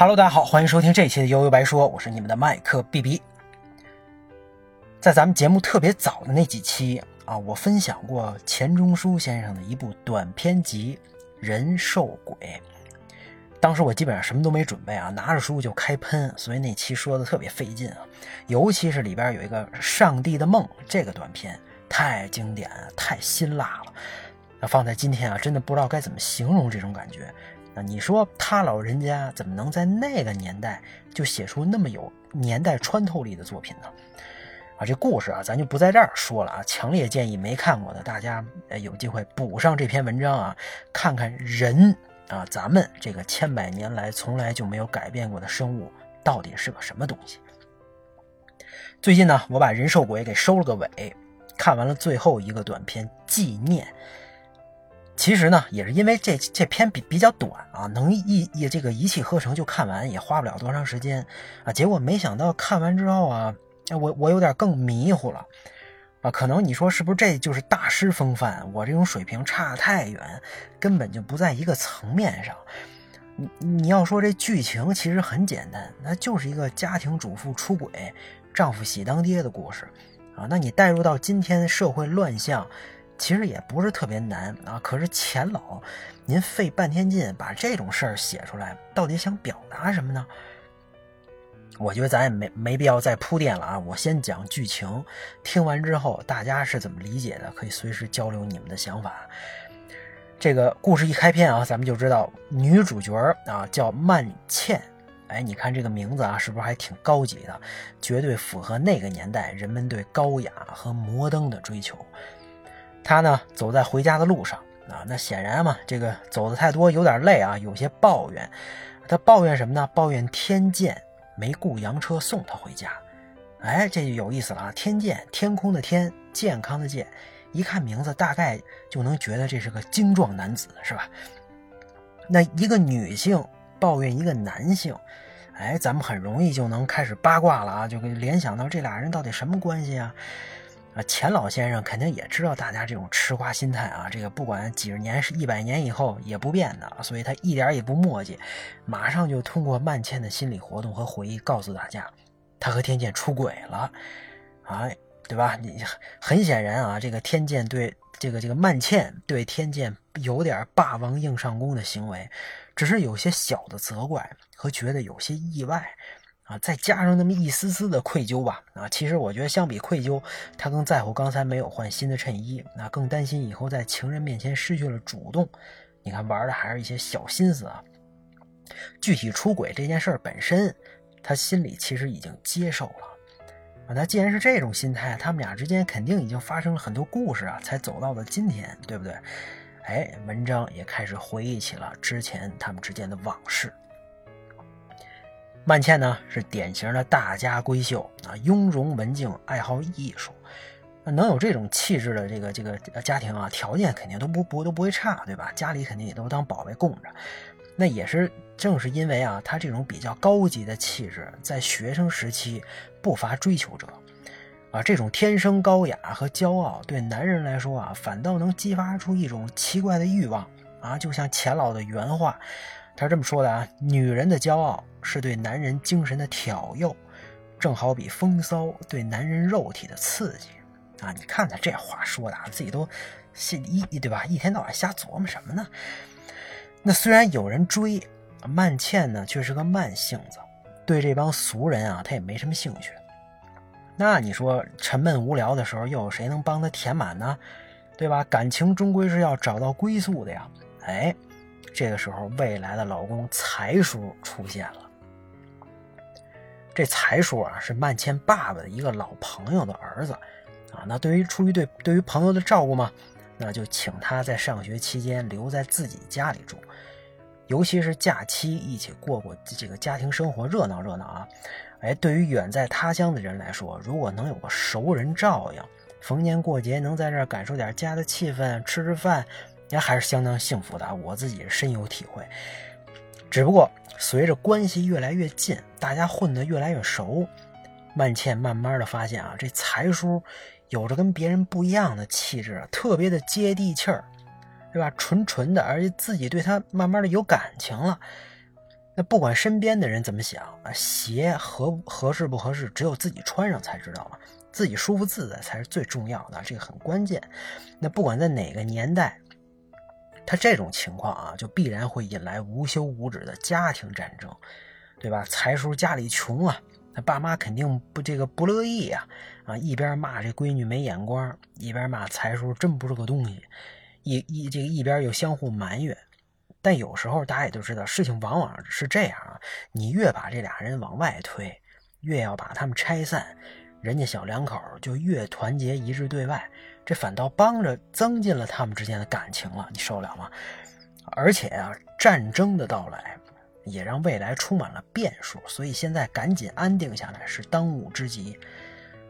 Hello，大家好，欢迎收听这一期的悠悠白说，我是你们的麦克 B B。在咱们节目特别早的那几期啊，我分享过钱钟书先生的一部短篇集《人兽鬼》。当时我基本上什么都没准备啊，拿着书就开喷，所以那期说的特别费劲啊。尤其是里边有一个《上帝的梦》这个短片，太经典，太辛辣了。那放在今天啊，真的不知道该怎么形容这种感觉。你说他老人家怎么能在那个年代就写出那么有年代穿透力的作品呢？啊，这故事啊，咱就不在这儿说了啊。强烈建议没看过的大家，呃，有机会补上这篇文章啊，看看人啊，咱们这个千百年来从来就没有改变过的生物到底是个什么东西。最近呢，我把人兽鬼给收了个尾，看完了最后一个短片纪念。其实呢，也是因为这这篇比比较短啊，能一一这个一气呵成就看完，也花不了多长时间啊。结果没想到看完之后啊，我我有点更迷糊了啊。可能你说是不是这就是大师风范？我这种水平差太远，根本就不在一个层面上。你你要说这剧情其实很简单，那就是一个家庭主妇出轨，丈夫喜当爹的故事啊。那你带入到今天社会乱象。其实也不是特别难啊，可是钱老，您费半天劲把这种事儿写出来，到底想表达什么呢？我觉得咱也没没必要再铺垫了啊，我先讲剧情，听完之后大家是怎么理解的，可以随时交流你们的想法。这个故事一开篇啊，咱们就知道女主角啊叫曼茜，哎，你看这个名字啊，是不是还挺高级的？绝对符合那个年代人们对高雅和摩登的追求。他呢，走在回家的路上啊，那显然嘛，这个走的太多，有点累啊，有些抱怨。他抱怨什么呢？抱怨天剑没雇洋车送他回家。哎，这就有意思了啊！天剑，天空的天，健康的健，一看名字，大概就能觉得这是个精壮男子，是吧？那一个女性抱怨一个男性，哎，咱们很容易就能开始八卦了啊，就联想到这俩人到底什么关系啊？啊，钱老先生肯定也知道大家这种吃瓜心态啊，这个不管几十年是一百年以后也不变的，所以他一点也不墨迹，马上就通过曼茜的心理活动和回忆告诉大家，他和天剑出轨了，哎，对吧？你很显然啊，这个天剑对这个这个曼茜对天剑有点霸王硬上弓的行为，只是有些小的责怪和觉得有些意外。啊，再加上那么一丝丝的愧疚吧。啊，其实我觉得相比愧疚，他更在乎刚才没有换新的衬衣，那更担心以后在情人面前失去了主动。你看，玩的还是一些小心思啊。具体出轨这件事本身，他心里其实已经接受了。啊，那既然是这种心态，他们俩之间肯定已经发生了很多故事啊，才走到了今天，对不对？哎，文章也开始回忆起了之前他们之间的往事。曼茜呢是典型的大家闺秀啊，雍容文静，爱好艺术。能有这种气质的这个这个家庭啊，条件肯定都不不都不会差，对吧？家里肯定也都当宝贝供着。那也是正是因为啊，她这种比较高级的气质，在学生时期不乏追求者啊。这种天生高雅和骄傲，对男人来说啊，反倒能激发出一种奇怪的欲望啊。就像钱老的原话。他是这么说的啊，女人的骄傲是对男人精神的挑诱，正好比风骚对男人肉体的刺激啊！你看他这话说的，自己都心一对吧？一天到晚瞎琢磨什么呢？那虽然有人追，曼茜呢却是个慢性子，对这帮俗人啊，他也没什么兴趣。那你说沉闷无聊的时候，又有谁能帮他填满呢？对吧？感情终归是要找到归宿的呀！哎。这个时候，未来的老公财叔出现了。这财叔啊，是曼茜爸爸的一个老朋友的儿子啊。那对于出于对对于朋友的照顾嘛，那就请他在上学期间留在自己家里住，尤其是假期一起过过这个家庭生活，热闹热闹啊。哎，对于远在他乡的人来说，如果能有个熟人照应，逢年过节能在这儿感受点家的气氛，吃吃饭。也还是相当幸福的，我自己深有体会。只不过随着关系越来越近，大家混得越来越熟，曼茜慢慢的发现啊，这财叔有着跟别人不一样的气质，特别的接地气儿，对吧？纯纯的，而且自己对他慢慢的有感情了。那不管身边的人怎么想啊，鞋合合适不合适，只有自己穿上才知道嘛。自己舒服自在才是最重要的，这个很关键。那不管在哪个年代，他这种情况啊，就必然会引来无休无止的家庭战争，对吧？财叔家里穷啊，他爸妈肯定不这个不乐意呀，啊，一边骂这闺女没眼光，一边骂财叔真不是个东西，一一这个一边又相互埋怨。但有时候大家也都知道，事情往往是这样啊，你越把这俩人往外推，越要把他们拆散。人家小两口就越团结一致对外，这反倒帮着增进了他们之间的感情了，你受得了吗？而且啊，战争的到来也让未来充满了变数，所以现在赶紧安定下来是当务之急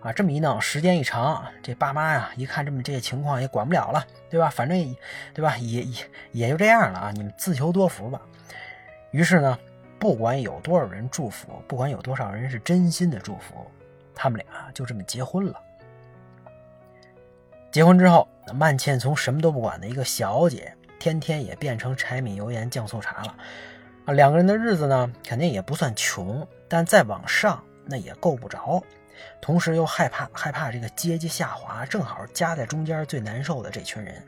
啊！这么一闹，时间一长，这爸妈呀一看这么这些情况也管不了了，对吧？反正对吧，也也也就这样了啊！你们自求多福吧。于是呢，不管有多少人祝福，不管有多少人是真心的祝福。他们俩就这么结婚了。结婚之后，曼倩从什么都不管的一个小姐，天天也变成柴米油盐酱醋茶了。啊，两个人的日子呢，肯定也不算穷，但再往上那也够不着。同时又害怕害怕这个阶级下滑，正好夹在中间最难受的这群人。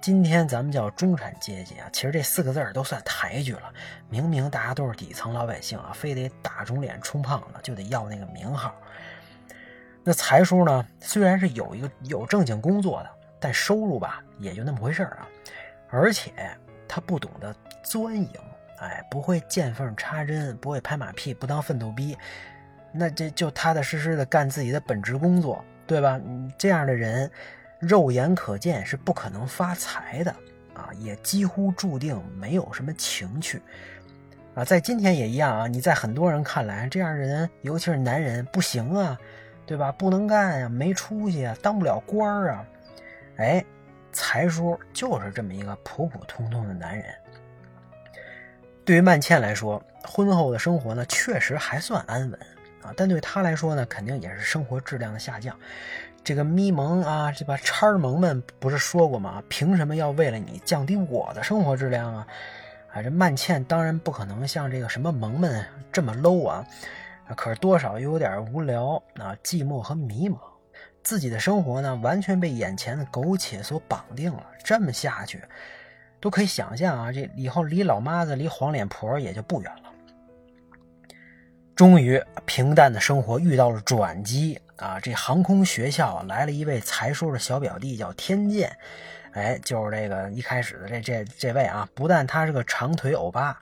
今天咱们叫中产阶级啊，其实这四个字儿都算抬举了。明明大家都是底层老百姓啊，非得打肿脸充胖子，就得要那个名号。那财叔呢？虽然是有一个有正经工作的，但收入吧也就那么回事儿啊。而且他不懂得钻营，哎，不会见缝插针，不会拍马屁，不当奋斗逼，那这就踏踏实实的干自己的本职工作，对吧？这样的人，肉眼可见是不可能发财的啊，也几乎注定没有什么情趣啊。在今天也一样啊，你在很多人看来，这样的人，尤其是男人，不行啊。对吧？不能干呀，没出息啊，当不了官儿啊。哎，财叔就是这么一个普普通通的男人。对于曼倩来说，婚后的生活呢，确实还算安稳啊。但对他来说呢，肯定也是生活质量的下降。这个咪蒙啊，这把叉儿萌们不是说过吗？凭什么要为了你降低我的生活质量啊？啊，这曼倩当然不可能像这个什么萌们这么 low 啊。可是多少又有点无聊啊，寂寞和迷茫，自己的生活呢，完全被眼前的苟且所绑定了。这么下去，都可以想象啊，这以后离老妈子、离黄脸婆也就不远了。终于，平淡的生活遇到了转机啊！这航空学校来了一位才叔的小表弟，叫天剑。哎，就是这个一开始的这这这位啊，不但他是个长腿欧巴，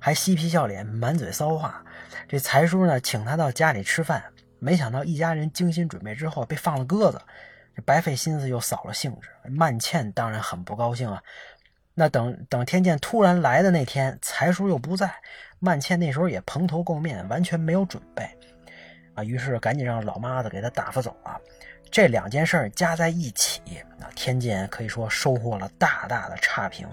还嬉皮笑脸，满嘴骚话。这财叔呢，请他到家里吃饭，没想到一家人精心准备之后被放了鸽子，这白费心思又扫了兴致。曼倩当然很不高兴啊。那等等天剑突然来的那天，财叔又不在，曼倩那时候也蓬头垢面，完全没有准备啊。于是赶紧让老妈子给他打发走了。这两件事加在一起，那天剑可以说收获了大大的差评。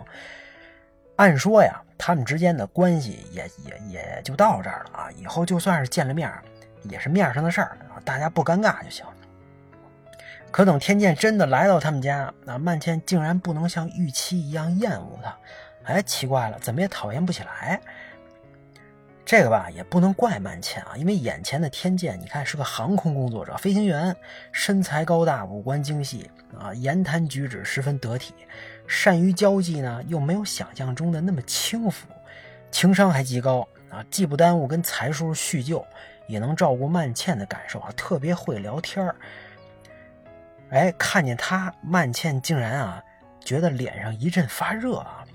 按说呀，他们之间的关系也也也就到这儿了啊。以后就算是见了面，也是面上的事儿啊，大家不尴尬就行。可等天剑真的来到他们家，那曼倩竟然不能像预期一样厌恶他。哎，奇怪了，怎么也讨厌不起来？这个吧，也不能怪曼倩啊，因为眼前的天剑，你看是个航空工作者，飞行员，身材高大，五官精细啊，言谈举止十分得体。善于交际呢，又没有想象中的那么轻浮，情商还极高啊！既不耽误跟财叔叙旧，也能照顾曼倩的感受啊，特别会聊天儿。哎，看见他，曼倩竟然啊，觉得脸上一阵发热啊！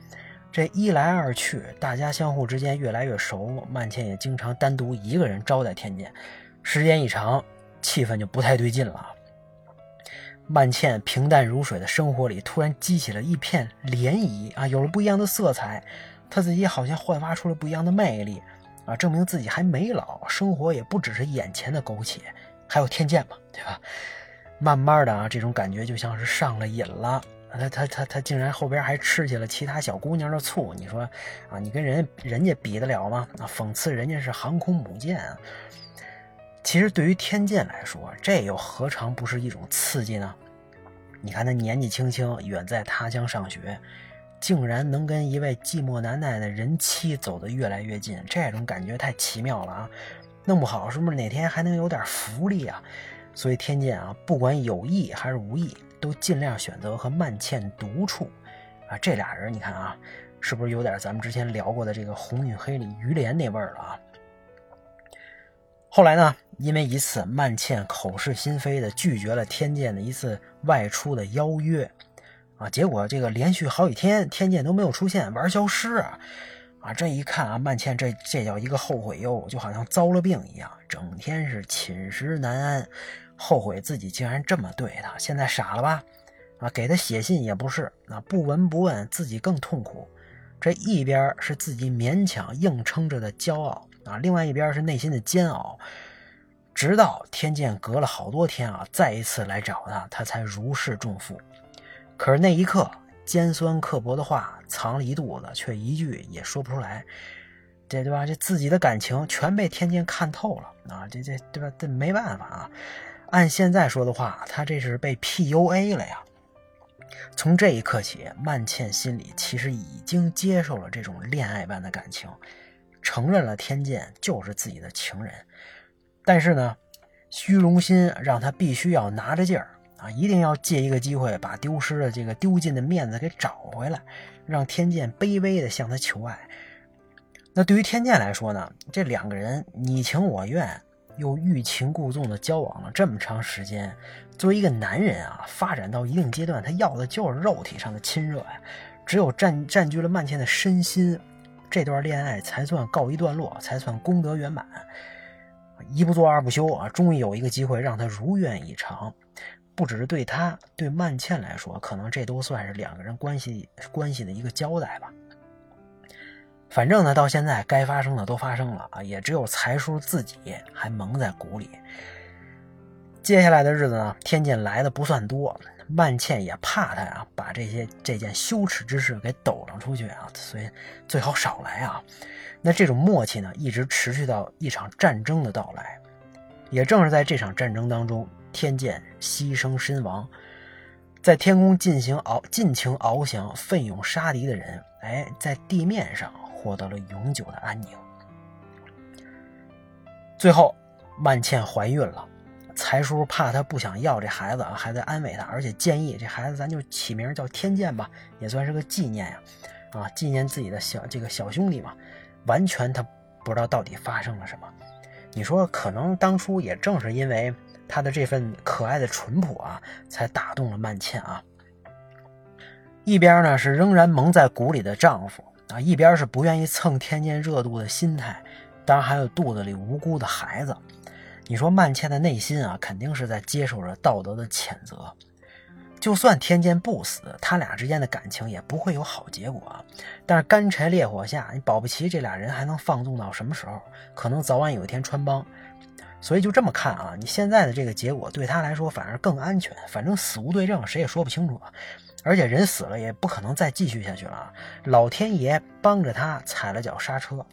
这一来二去，大家相互之间越来越熟，曼倩也经常单独一个人招待天剑，时间一长，气氛就不太对劲了。曼倩平淡如水的生活里，突然激起了一片涟漪啊，有了不一样的色彩。她自己好像焕发出了不一样的魅力啊，证明自己还没老，生活也不只是眼前的苟且，还有天剑嘛，对吧？慢慢的啊，这种感觉就像是上了瘾了。他他他他竟然后边还吃起了其他小姑娘的醋，你说啊，你跟人人家比得了吗？啊，讽刺人家是航空母舰啊。其实对于天剑来说，这又何尝不是一种刺激呢？你看他年纪轻轻，远在他乡上学，竟然能跟一位寂寞难耐的人妻走得越来越近，这种感觉太奇妙了啊！弄不好是不是哪天还能有点福利啊？所以天剑啊，不管有意还是无意，都尽量选择和曼倩独处啊。这俩人你看啊，是不是有点咱们之前聊过的这个《红与黑》里于连那味儿了啊？后来呢，因为一次曼倩口是心非的拒绝了天剑的一次外出的邀约。啊！结果这个连续好几天，天剑都没有出现，玩消失啊！啊，这一看啊，曼倩这这叫一个后悔哟，就好像遭了病一样，整天是寝食难安，后悔自己竟然这么对他。现在傻了吧？啊，给他写信也不是，啊，不闻不问，自己更痛苦。这一边是自己勉强硬撑着的骄傲啊，另外一边是内心的煎熬。直到天剑隔了好多天啊，再一次来找他，他才如释重负。可是那一刻，尖酸刻薄的话藏了一肚子，却一句也说不出来。这对吧？这自己的感情全被天剑看透了啊！这这对吧？这没办法啊。按现在说的话，他这是被 PUA 了呀。从这一刻起，曼倩心里其实已经接受了这种恋爱般的感情，承认了天剑就是自己的情人。但是呢，虚荣心让他必须要拿着劲儿。啊，一定要借一个机会把丢失的这个丢尽的面子给找回来，让天剑卑微的向他求爱。那对于天剑来说呢，这两个人你情我愿，又欲擒故纵的交往了这么长时间，作为一个男人啊，发展到一定阶段，他要的就是肉体上的亲热呀。只有占占据了曼倩的身心，这段恋爱才算告一段落，才算功德圆满。一不做二不休啊，终于有一个机会让他如愿以偿。不只是对他，对曼倩来说，可能这都算是两个人关系关系的一个交代吧。反正呢，到现在该发生的都发生了啊，也只有财叔自己还蒙在鼓里。接下来的日子呢，天剑来的不算多，曼倩也怕他呀，把这些这件羞耻之事给抖上出去啊，所以最好少来啊。那这种默契呢，一直持续到一场战争的到来。也正是在这场战争当中。天剑牺牲身亡，在天空进行翱尽情翱翔、奋勇杀敌的人，哎，在地面上获得了永久的安宁。最后，万倩怀孕了，财叔怕她不想要这孩子啊，还在安慰她，而且建议这孩子咱就起名叫天剑吧，也算是个纪念呀，啊，纪念自己的小这个小兄弟嘛。完全他不知道到底发生了什么。你说，可能当初也正是因为。他的这份可爱的淳朴啊，才打动了曼倩啊。一边呢是仍然蒙在鼓里的丈夫啊，一边是不愿意蹭天津热度的心态，当然还有肚子里无辜的孩子。你说曼倩的内心啊，肯定是在接受着道德的谴责。就算天剑不死，他俩之间的感情也不会有好结果。但是干柴烈火下，你保不齐这俩人还能放纵到什么时候？可能早晚有一天穿帮。所以就这么看啊，你现在的这个结果对他来说反而更安全。反正死无对证，谁也说不清楚。而且人死了也不可能再继续下去了。老天爷帮着他踩了脚刹车。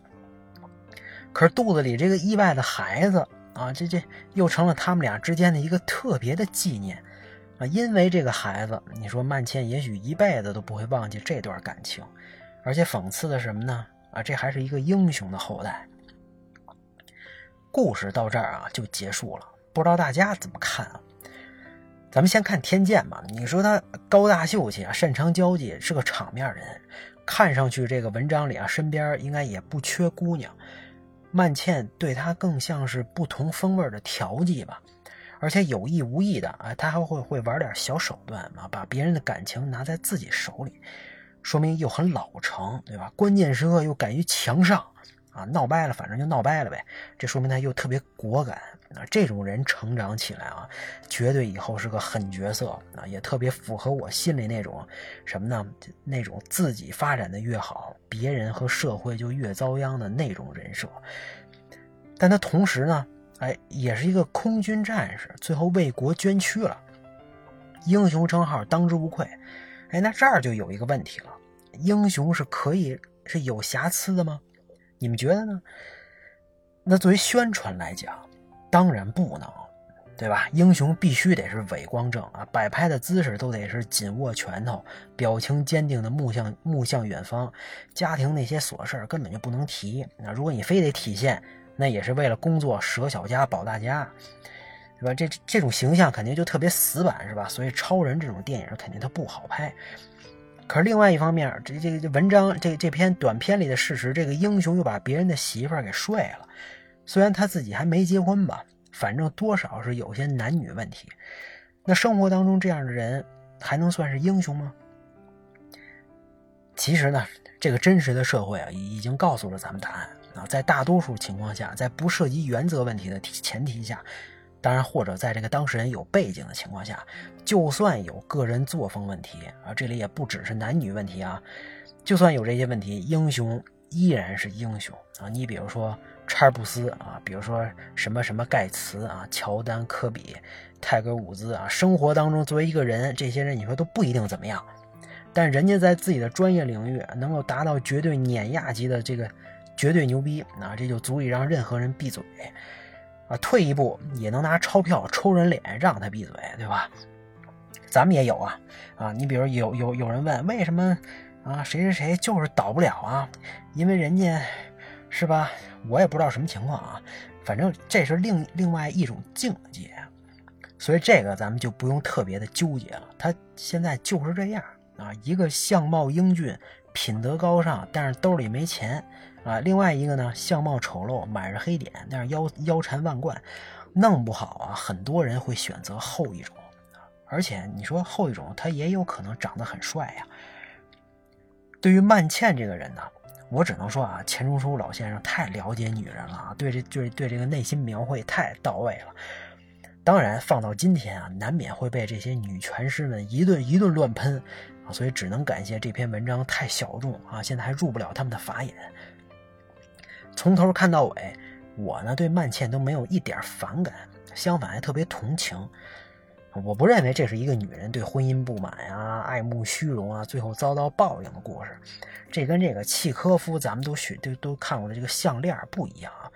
可是肚子里这个意外的孩子啊，这这又成了他们俩之间的一个特别的纪念啊。因为这个孩子，你说曼倩也许一辈子都不会忘记这段感情。而且讽刺的什么呢？啊，这还是一个英雄的后代。故事到这儿啊就结束了，不知道大家怎么看啊？咱们先看天剑吧。你说他高大秀气啊，擅长交际，是个场面人，看上去这个文章里啊，身边应该也不缺姑娘。曼倩对他更像是不同风味的调剂吧，而且有意无意的啊，他还会会玩点小手段嘛，把别人的感情拿在自己手里，说明又很老成，对吧？关键时刻又敢于强上。啊，闹掰了，反正就闹掰了呗。这说明他又特别果敢啊。这种人成长起来啊，绝对以后是个狠角色啊，也特别符合我心里那种什么呢？那种自己发展的越好，别人和社会就越遭殃的那种人设。但他同时呢，哎，也是一个空军战士，最后为国捐躯了，英雄称号当之无愧。哎，那这儿就有一个问题了：英雄是可以是有瑕疵的吗？你们觉得呢？那作为宣传来讲，当然不能。对吧？英雄必须得是伟光正啊，摆拍的姿势都得是紧握拳头，表情坚定的目向目向远方。家庭那些琐事根本就不能提。那如果你非得体现，那也是为了工作舍小家保大家，对吧？这这种形象肯定就特别死板，是吧？所以超人这种电影肯定它不好拍。可是另外一方面，这这个文章这这篇短片里的事实，这个英雄又把别人的媳妇儿给睡了，虽然他自己还没结婚吧。反正多少是有些男女问题，那生活当中这样的人还能算是英雄吗？其实呢，这个真实的社会啊，已经告诉了咱们答案啊。在大多数情况下，在不涉及原则问题的前提下，当然或者在这个当事人有背景的情况下，就算有个人作风问题啊，这里也不只是男女问题啊，就算有这些问题，英雄依然是英雄啊。你比如说。查尔布斯啊，比如说什么什么盖茨啊，乔丹、科比、泰戈尔、伍兹啊，生活当中作为一个人，这些人你说都不一定怎么样，但人家在自己的专业领域能够达到绝对碾压级的这个绝对牛逼，啊这就足以让任何人闭嘴啊！退一步也能拿钞票抽人脸让他闭嘴，对吧？咱们也有啊啊！你比如有有有人问为什么啊谁谁谁就是倒不了啊？因为人家。是吧？我也不知道什么情况啊，反正这是另另外一种境界，所以这个咱们就不用特别的纠结了。他现在就是这样啊，一个相貌英俊、品德高尚，但是兜里没钱啊；另外一个呢，相貌丑陋、满是黑点，但是腰腰缠万贯，弄不好啊，很多人会选择后一种。而且你说后一种，他也有可能长得很帅呀。对于曼倩这个人呢？我只能说啊，钱钟书老先生太了解女人了啊，对这对对这个内心描绘太到位了。当然，放到今天啊，难免会被这些女权师们一顿一顿乱喷所以只能感谢这篇文章太小众啊，现在还入不了他们的法眼。从头看到尾，我呢对曼茜都没有一点反感，相反还特别同情。我不认为这是一个女人对婚姻不满呀、爱慕虚荣啊，最后遭到报应的故事。这跟这个契科夫咱们都学都都看过的这个项链不一样啊。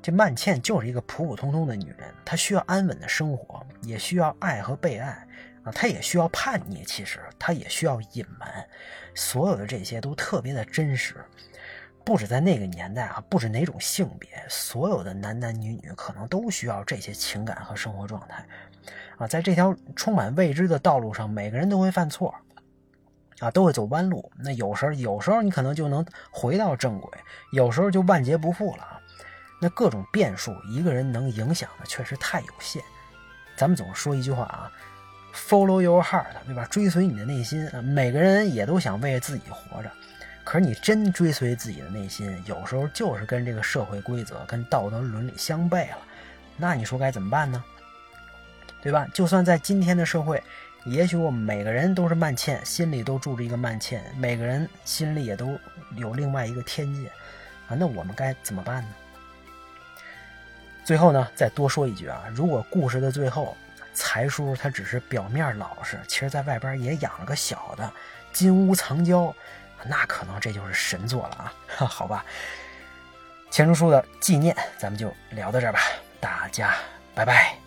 这曼茜就是一个普普通通的女人，她需要安稳的生活，也需要爱和被爱啊，他也需要叛逆，其实他也需要隐瞒。所有的这些都特别的真实，不止在那个年代啊，不止哪种性别，所有的男男女女可能都需要这些情感和生活状态。啊，在这条充满未知的道路上，每个人都会犯错，啊，都会走弯路。那有时候，有时候你可能就能回到正轨，有时候就万劫不复了。那各种变数，一个人能影响的确实太有限。咱们总说一句话啊，“Follow your heart”，对吧？追随你的内心。每个人也都想为自己活着，可是你真追随自己的内心，有时候就是跟这个社会规则、跟道德伦理相悖了。那你说该怎么办呢？对吧？就算在今天的社会，也许我们每个人都是曼茜，心里都住着一个曼茜，每个人心里也都有另外一个天界啊。那我们该怎么办呢？最后呢，再多说一句啊，如果故事的最后，财叔他只是表面老实，其实在外边也养了个小的，金屋藏娇，那可能这就是神作了啊。好吧，钱钟书的纪念，咱们就聊到这儿吧，大家拜拜。